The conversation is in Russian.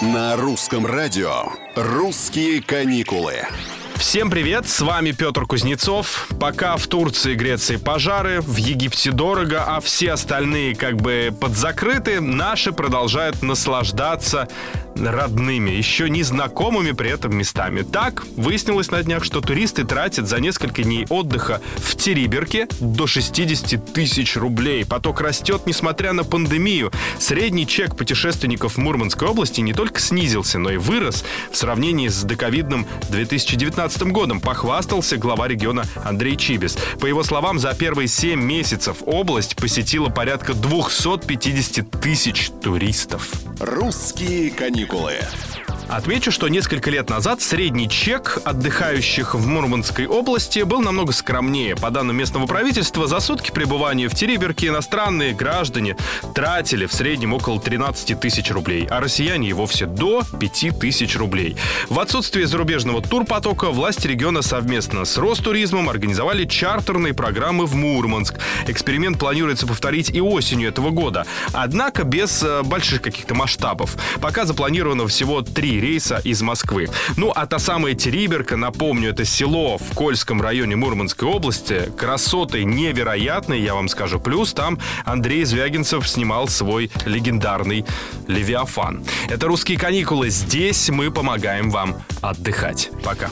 На русском радио «Русские каникулы». Всем привет, с вами Петр Кузнецов. Пока в Турции, Греции пожары, в Египте дорого, а все остальные как бы подзакрыты, наши продолжают наслаждаться родными, еще незнакомыми при этом местами. Так, выяснилось на днях, что туристы тратят за несколько дней отдыха в Териберке до 60 тысяч рублей. Поток растет, несмотря на пандемию. Средний чек путешественников Мурманской области не только снизился, но и вырос в сравнении с доковидным 2019 годом, похвастался глава региона Андрей Чибис. По его словам, за первые 7 месяцев область посетила порядка 250 тысяч туристов. «Русские каникулы». каникулы. Отмечу, что несколько лет назад средний чек отдыхающих в Мурманской области был намного скромнее. По данным местного правительства, за сутки пребывания в Териберке иностранные граждане тратили в среднем около 13 тысяч рублей, а россияне и вовсе до 5 тысяч рублей. В отсутствие зарубежного турпотока власти региона совместно с Ростуризмом организовали чартерные программы в Мурманск. Эксперимент планируется повторить и осенью этого года. Однако без э, больших каких-то масштабов. Пока запланировано всего три рейса из Москвы. Ну, а та самая Териберка, напомню, это село в Кольском районе Мурманской области. Красоты невероятные, я вам скажу. Плюс там Андрей Звягинцев снимал свой легендарный «Левиафан». Это «Русские каникулы». Здесь мы помогаем вам отдыхать. Пока.